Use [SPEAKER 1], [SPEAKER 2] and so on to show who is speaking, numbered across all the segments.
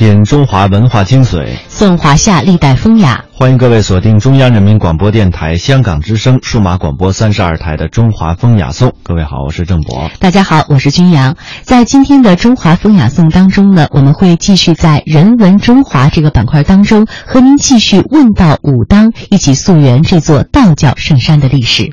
[SPEAKER 1] 品中华文化精髓，
[SPEAKER 2] 颂华夏历代风雅。
[SPEAKER 1] 欢迎各位锁定中央人民广播电台香港之声数码广播三十二台的《中华风雅颂》。各位好，我是郑博。
[SPEAKER 2] 大家好，我是君阳。在今天的《中华风雅颂》当中呢，我们会继续在“人文中华”这个板块当中，和您继续问道武当，一起溯源这座道教圣山的历史。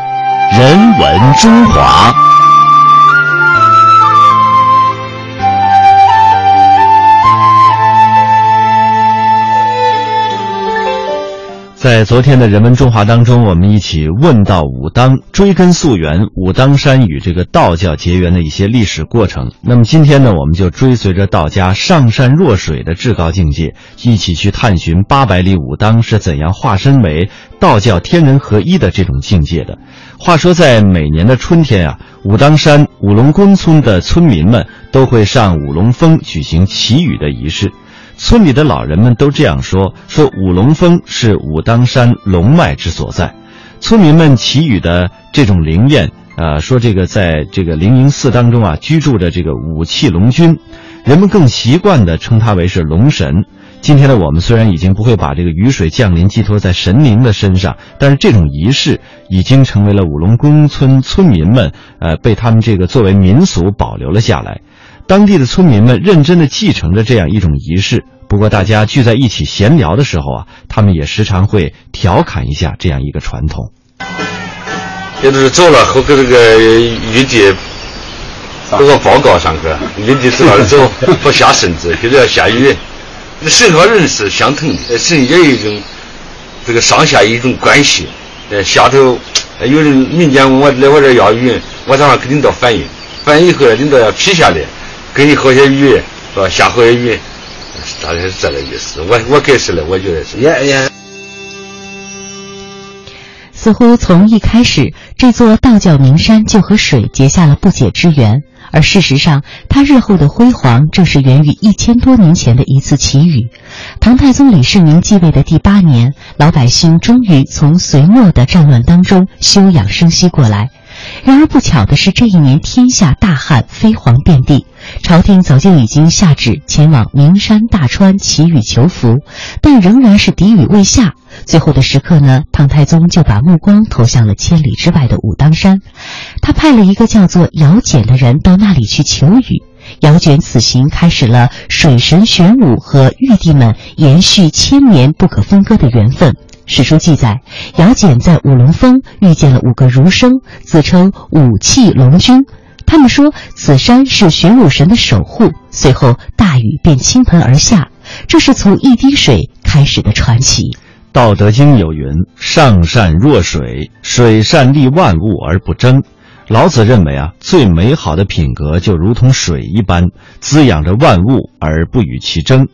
[SPEAKER 3] 人文中华。
[SPEAKER 1] 在昨天的人文中华当中，我们一起问到武当，追根溯源武当山与这个道教结缘的一些历史过程。那么今天呢，我们就追随着道家上善若水的至高境界，一起去探寻八百里武当是怎样化身为道教天人合一的这种境界的。话说，在每年的春天啊，武当山五龙宫村的村民们都会上五龙峰举行祈雨的仪式。村里的老人们都这样说：说五龙峰是武当山龙脉之所在。村民们祈雨的这种灵验，呃，说这个在这个灵隐寺当中啊，居住着这个武器龙君，人们更习惯的称他为是龙神。今天的我们虽然已经不会把这个雨水降临寄托在神灵的身上，但是这种仪式已经成为了五龙宫村村民们，呃，被他们这个作为民俗保留了下来。当地的村民们认真的继承着这样一种仪式。不过，大家聚在一起闲聊的时候啊，他们也时常会调侃一下这样一个传统。
[SPEAKER 4] 也就是走了后跟这个玉帝这个报告上去，玉帝走了之后，不下圣旨，就是要下雨。神和人是相同的，神也有一种这个上下一种关系。呃，下头有人民间问我来我这要雨，我早上给领导反映，反映以后领导要批下来，给你好些鱼，是吧？下好些雨。大概是这个意思，我我解释了，我觉得是。
[SPEAKER 2] 也也。似乎从一开始，这座道教名山就和水结下了不解之缘，而事实上，它日后的辉煌正是源于一千多年前的一次奇雨。唐太宗李世民继位的第八年，老百姓终于从隋末的战乱当中休养生息过来。然而不巧的是，这一年天下大旱，飞黄遍地。朝廷早就已经下旨前往名山大川祈雨求福，但仍然是敌雨未下。最后的时刻呢，唐太宗就把目光投向了千里之外的武当山，他派了一个叫做姚简的人到那里去求雨。姚简此行开始了水神玄武和玉帝们延续千年不可分割的缘分。史书记载，姚简在五龙峰遇见了五个儒生，自称武器龙君。他们说此山是玄武神的守护，随后大雨便倾盆而下，这是从一滴水开始的传奇。
[SPEAKER 1] 《道德经》有云：“上善若水，水善利万物而不争。”老子认为啊，最美好的品格就如同水一般，滋养着万物而不与其争。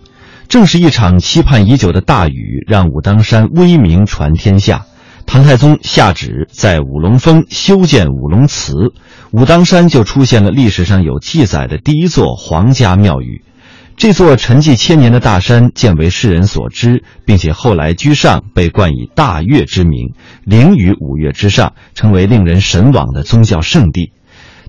[SPEAKER 1] 正是一场期盼已久的大雨，让武当山威名传天下。唐太宗下旨在五龙峰修建五龙祠，武当山就出现了历史上有记载的第一座皇家庙宇。这座沉寂千年的大山渐为世人所知，并且后来居上被冠以大岳之名，凌于五岳之上，成为令人神往的宗教圣地。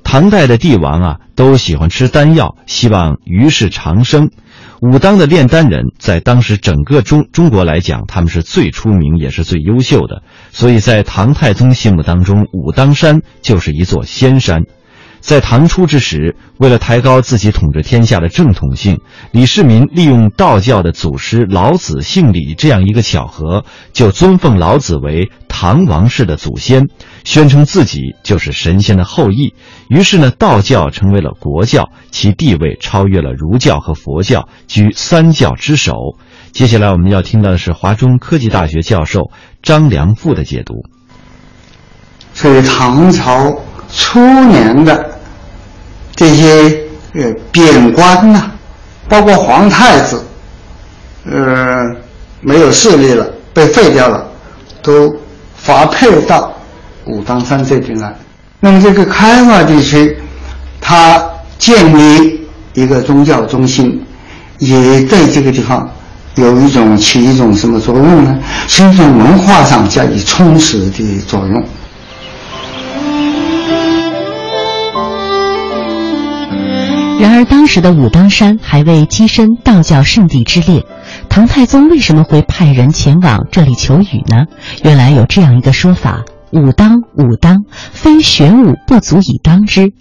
[SPEAKER 1] 唐代的帝王啊，都喜欢吃丹药，希望于世长生。武当的炼丹人在当时整个中中国来讲，他们是最出名也是最优秀的，所以在唐太宗心目当中，武当山就是一座仙山。在唐初之时，为了抬高自己统治天下的正统性，李世民利用道教的祖师老子姓李这样一个巧合，就尊奉老子为唐王室的祖先，宣称自己就是神仙的后裔。于是呢，道教成为了国教，其地位超越了儒教和佛教，居三教之首。接下来我们要听到的是华中科技大学教授张良富的解读。
[SPEAKER 5] 所以唐朝初年的这些呃贬官呐，包括皇太子，呃没有势力了，被废掉了，都发配到武当山这边来。那么这个开化地区，它建立一个宗教中心，也对这个地方有一种起一种什么作用呢？是一种文化上加以充实的作用。
[SPEAKER 2] 然而，当时的武当山还未跻身道教圣地之列。唐太宗为什么会派人前往这里求雨呢？原来有这样一个说法：武当，武当，非玄武不足以当之。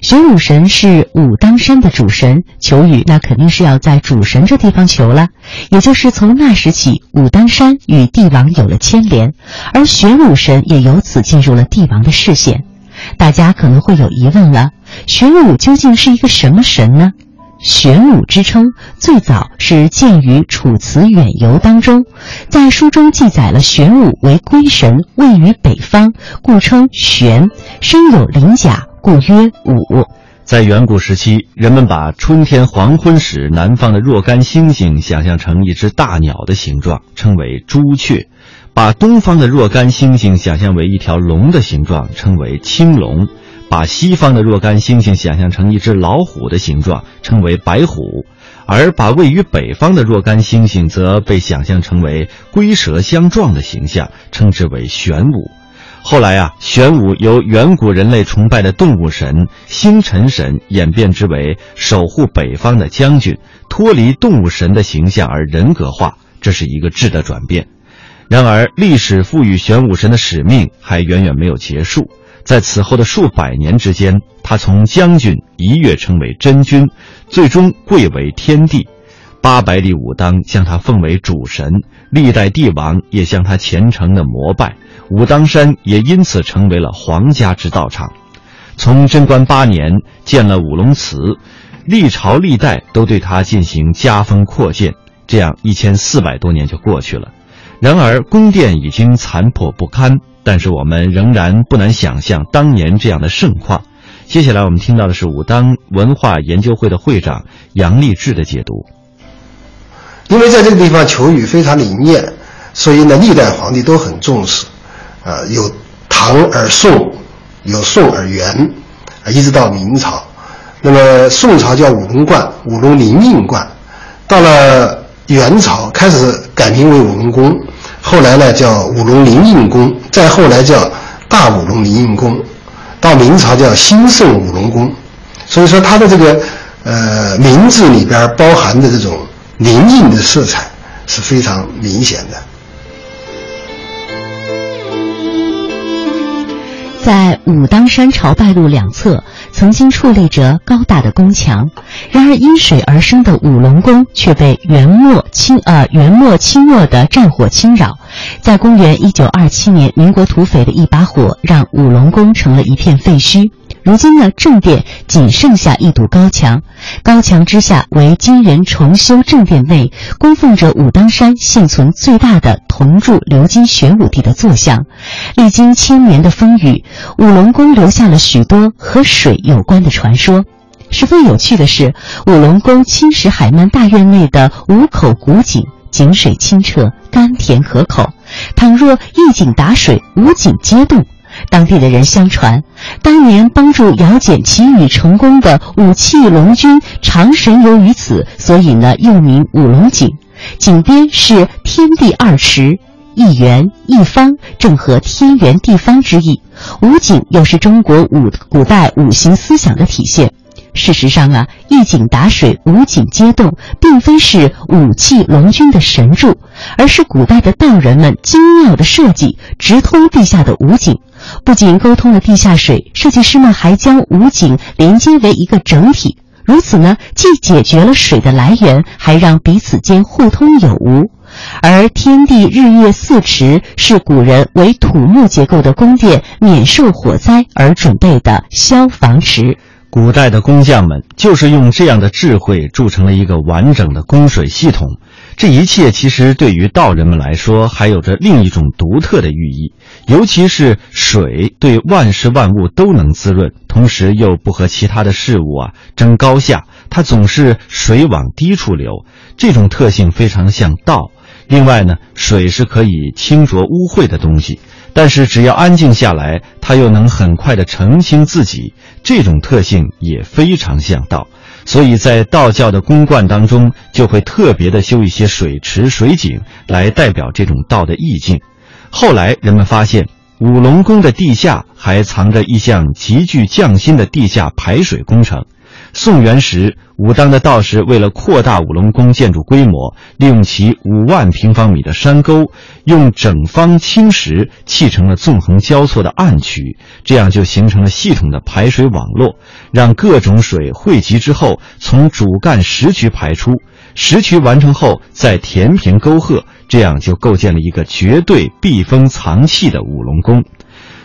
[SPEAKER 2] 玄武神是武当山的主神，求雨那肯定是要在主神这地方求了。也就是从那时起，武当山与帝王有了牵连，而玄武神也由此进入了帝王的视线。大家可能会有疑问了：玄武究竟是一个什么神呢？玄武之称最早是见于《楚辞远游》当中，在书中记载了玄武为龟神，位于北方，故称玄，身有鳞甲，故曰武。
[SPEAKER 1] 在远古时期，人们把春天黄昏时南方的若干星星想象成一只大鸟的形状，称为朱雀；把东方的若干星星想象为一条龙的形状，称为青龙；把西方的若干星星想象成一只老虎的形状，称为白虎；而把位于北方的若干星星则被想象成为龟蛇相撞的形象，称之为玄武。后来啊，玄武由远古人类崇拜的动物神星辰神演变之为守护北方的将军，脱离动物神的形象而人格化，这是一个质的转变。然而，历史赋予玄武神的使命还远远没有结束。在此后的数百年之间，他从将军一跃成为真君，最终贵为天帝。八百里武当将他奉为主神，历代帝王也向他虔诚的膜拜。武当山也因此成为了皇家之道场。从贞观八年建了五龙祠，历朝历代都对它进行加封扩建，这样一千四百多年就过去了。然而宫殿已经残破不堪，但是我们仍然不难想象当年这样的盛况。接下来我们听到的是武当文化研究会的会长杨立志的解读。
[SPEAKER 6] 因为在这个地方求雨非常灵验，所以呢，历代皇帝都很重视。啊，有唐而宋，有宋而元，啊，一直到明朝。那么宋朝叫五龙观，五龙灵应观，到了元朝开始改名为五龙宫，后来呢叫五龙灵应宫，再后来叫大五龙灵应宫，到明朝叫兴圣五龙宫。所以说它的这个呃名字里边包含的这种灵应的色彩是非常明显的。
[SPEAKER 2] 在武当山朝拜路两侧，曾经矗立着高大的宫墙。然而，因水而生的五龙宫却被元末清呃元末清末的战火侵扰。在公元一九二七年，民国土匪的一把火，让五龙宫成了一片废墟。如今呢，正殿仅剩下一堵高墙，高墙之下为今人重修正殿内供奉着武当山现存最大的铜铸鎏金玄武帝的坐像。历经千年的风雨，五龙宫留下了许多和水有关的传说。十分有趣的是，五龙宫青石海曼大院内的五口古井，井水清澈，甘甜可口。倘若一井打水，五井皆动。当地的人相传，当年帮助姚简祈雨成功的五器龙君长神游于此，所以呢又名五龙井。井边是天地二池，一圆一方，正合天圆地方之意。五井又是中国五古代五行思想的体现。事实上啊，一井打水，五井皆动，并非是武器龙君的神助，而是古代的道人们精妙的设计，直通地下的五井。不仅沟通了地下水，设计师们还将五井连接为一个整体。如此呢，既解决了水的来源，还让彼此间互通有无。而天地日月四池是古人为土木结构的宫殿免受火灾而准备的消防池。
[SPEAKER 1] 古代的工匠们就是用这样的智慧铸成了一个完整的供水系统。这一切其实对于道人们来说，还有着另一种独特的寓意。尤其是水对万事万物都能滋润，同时又不和其他的事物啊争高下，它总是水往低处流，这种特性非常像道。另外呢，水是可以清浊污秽的东西，但是只要安静下来，他又能很快的澄清自己，这种特性也非常像道。所以在道教的宫观当中，就会特别的修一些水池、水井，来代表这种道的意境。后来人们发现，五龙宫的地下还藏着一项极具匠心的地下排水工程。宋元时，武当的道士为了扩大五龙宫建筑规模，利用其五万平方米的山沟，用整方青石砌成了纵横交错的暗渠，这样就形成了系统的排水网络，让各种水汇集之后从主干石渠排出，石渠完成后再填平沟壑，这样就构建了一个绝对避风藏气的五龙宫。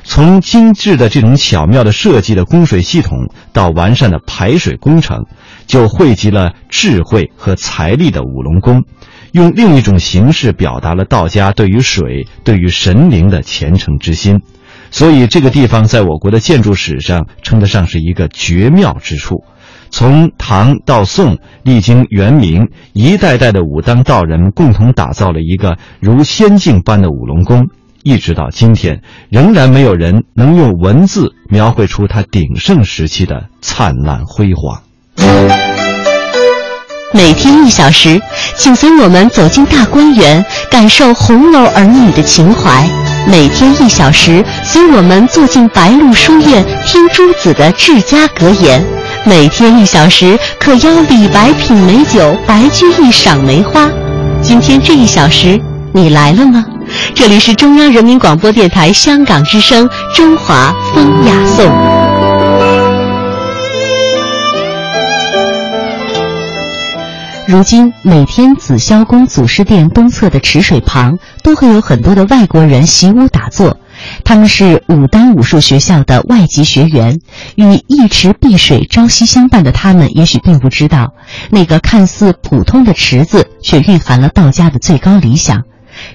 [SPEAKER 1] 从精致的这种巧妙的设计的供水系统到完善的排水工程，就汇集了智慧和财力的五龙宫，用另一种形式表达了道家对于水、对于神灵的虔诚之心。所以，这个地方在我国的建筑史上称得上是一个绝妙之处。从唐到宋，历经元明，一代代的武当道人共同打造了一个如仙境般的五龙宫。一直到今天，仍然没有人能用文字描绘出它鼎盛时期的灿烂辉煌。
[SPEAKER 2] 每天一小时，请随我们走进大观园，感受红楼儿女的情怀；每天一小时，随我们坐进白鹿书院，听朱子的治家格言；每天一小时，可邀李白品美酒，白居易赏梅花。今天这一小时，你来了吗？这里是中央人民广播电台香港之声《中华风雅颂》。如今，每天紫霄宫祖师殿东侧的池水旁，都会有很多的外国人习武打坐。他们是武当武术学校的外籍学员，与一池碧水朝夕相伴的他们，也许并不知道，那个看似普通的池子，却蕴含了道家的最高理想。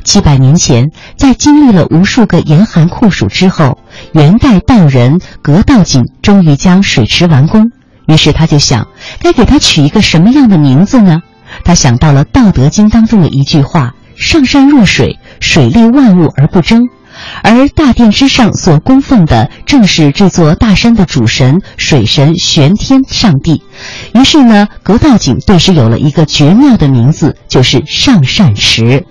[SPEAKER 2] 七百年前，在经历了无数个严寒酷暑之后，元代道人葛道景终于将水池完工。于是他就想，该给它取一个什么样的名字呢？他想到了《道德经》当中的一句话：“上善若水，水利万物而不争。”而大殿之上所供奉的，正是这座大山的主神——水神玄天上帝。于是呢，葛道景顿时有了一个绝妙的名字，就是上善池。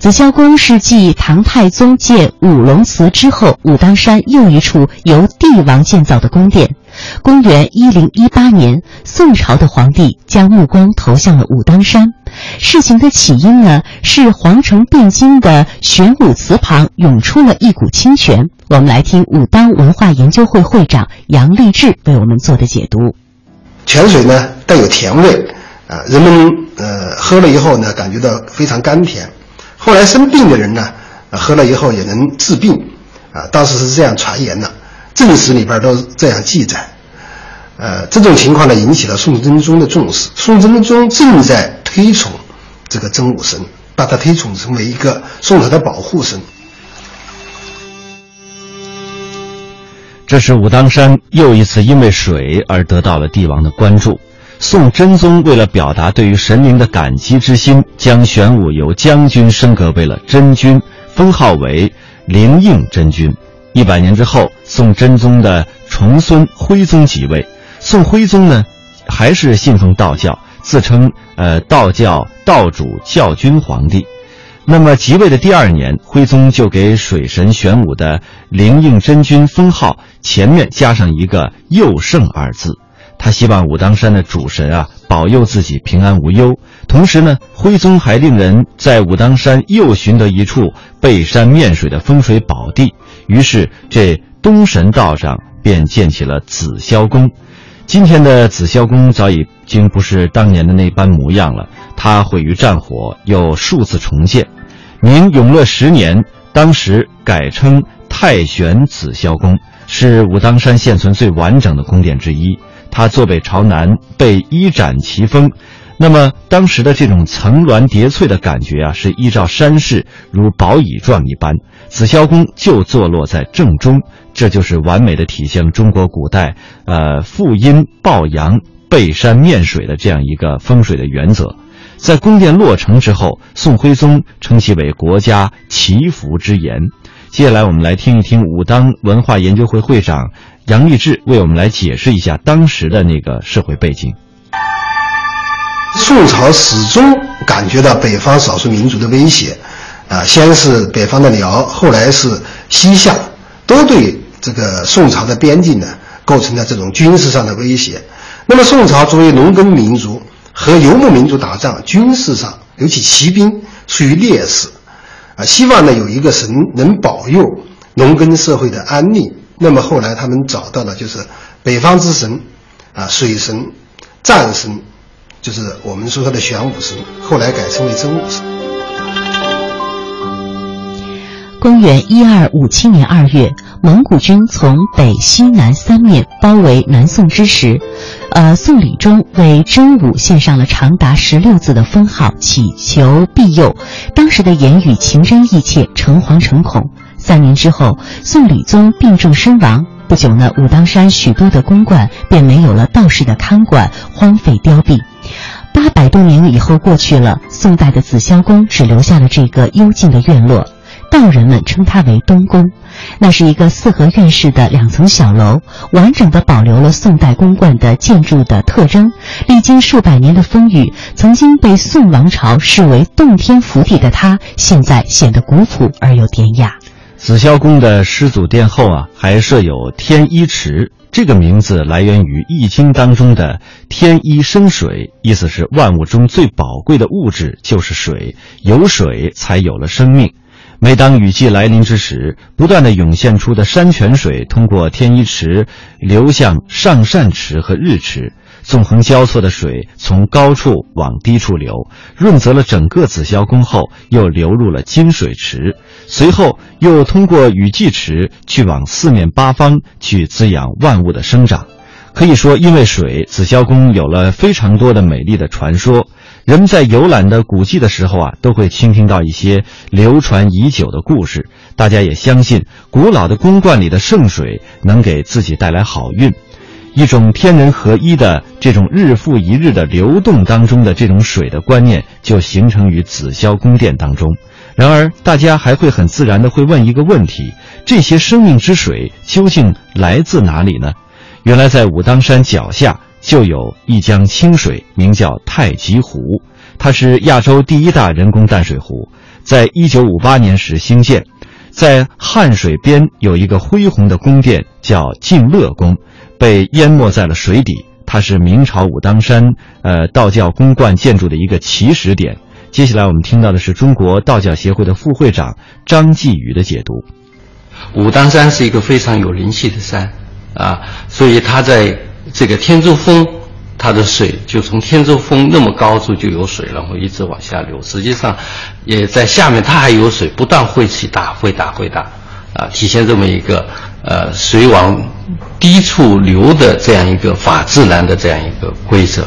[SPEAKER 2] 紫霄宫是继唐太宗建五龙祠之后，武当山又一处由帝王建造的宫殿。公元一零一八年，宋朝的皇帝将目光投向了武当山。事情的起因呢，是皇城汴京的玄武祠旁涌出了一股清泉。我们来听武当文化研究会会长杨立志为我们做的解读。
[SPEAKER 6] 泉水呢带有甜味，啊，人们呃喝了以后呢，感觉到非常甘甜。后来生病的人呢，喝了以后也能治病，啊，当时是这样传言的，正史里边都这样记载。呃，这种情况呢，引起了宋真宗的重视。宋真宗正在推崇这个真武神，把他推崇成为一个宋朝的保护神。
[SPEAKER 1] 这是武当山又一次因为水而得到了帝王的关注。宋真宗为了表达对于神灵的感激之心，将玄武由将军升格为了真君，封号为灵应真君。一百年之后，宋真宗的重孙徽宗即位。宋徽宗呢，还是信奉道教，自称呃道教道主教君皇帝。那么即位的第二年，徽宗就给水神玄武的灵应真君封号，前面加上一个佑圣二字。他希望武当山的主神啊保佑自己平安无忧。同时呢，徽宗还令人在武当山又寻得一处背山面水的风水宝地，于是这东神道上便建起了紫霄宫。今天的紫霄宫早已经不是当年的那般模样了，它毁于战火，又数次重建。明永乐十年，当时改称太玄紫霄宫，是武当山现存最完整的宫殿之一。它坐北朝南，被一展奇峰。那么当时的这种层峦叠翠的感觉啊，是依照山势如宝椅状一般。紫霄宫就坐落在正中，这就是完美的体现中国古代呃负阴抱阳、背山面水的这样一个风水的原则。在宫殿落成之后，宋徽宗称其为国家祈福之言。接下来我们来听一听武当文化研究会会长杨立志为我们来解释一下当时的那个社会背景。
[SPEAKER 6] 宋朝始终感觉到北方少数民族的威胁，啊，先是北方的辽，后来是西夏，都对这个宋朝的边境呢构成了这种军事上的威胁。那么宋朝作为农耕民族和游牧民族打仗，军事上尤其骑兵处于劣势，啊，希望呢有一个神能保佑农耕社会的安宁。那么后来他们找到了就是北方之神，啊，水神、战神。就是我们说他的玄武神，后来改称为真武神。
[SPEAKER 2] 公元一二五七年二月，蒙古军从北、西南三面包围南宋之时，呃，宋理宗为真武献上了长达十六字的封号，祈求庇佑。当时的言语情真意切，诚惶诚恐。三年之后，宋理宗病重身亡。不久呢，武当山许多的宫观便没有了道士的看管，荒废凋敝。八百多年以后过去了，宋代的紫霄宫只留下了这个幽静的院落，道人们称它为东宫。那是一个四合院式的两层小楼，完整的保留了宋代宫观的建筑的特征。历经数百年的风雨，曾经被宋王朝视为洞天福地的它，现在显得古朴而又典雅。
[SPEAKER 1] 紫霄宫的师祖殿后啊，还设有天一池。这个名字来源于《易经》当中的“天一生水”，意思是万物中最宝贵的物质就是水，有水才有了生命。每当雨季来临之时，不断的涌现出的山泉水，通过天一池流向上善池和日池。纵横交错的水从高处往低处流，润泽了整个紫霄宫后，又流入了金水池，随后又通过雨季池去往四面八方去滋养万物的生长。可以说，因为水，紫霄宫有了非常多的美丽的传说。人们在游览的古迹的时候啊，都会倾听到一些流传已久的故事。大家也相信，古老的宫观里的圣水能给自己带来好运。一种天人合一的这种日复一日的流动当中的这种水的观念，就形成于紫霄宫殿当中。然而，大家还会很自然的会问一个问题：这些生命之水究竟来自哪里呢？原来，在武当山脚下就有一江清水，名叫太极湖，它是亚洲第一大人工淡水湖，在一九五八年时兴建。在汉水边有一个恢宏的宫殿，叫静乐宫。被淹没在了水底，它是明朝武当山呃道教宫观建筑的一个起始点。接下来我们听到的是中国道教协会的副会长张继宇的解读。
[SPEAKER 7] 武当山是一个非常有灵气的山啊，所以它在这个天柱峰，它的水就从天柱峰那么高处就有水，然后一直往下流。实际上，也在下面它还有水，不断会起大，会大，会大，啊，体现这么一个呃水往。低处流的这样一个法自然的这样一个规则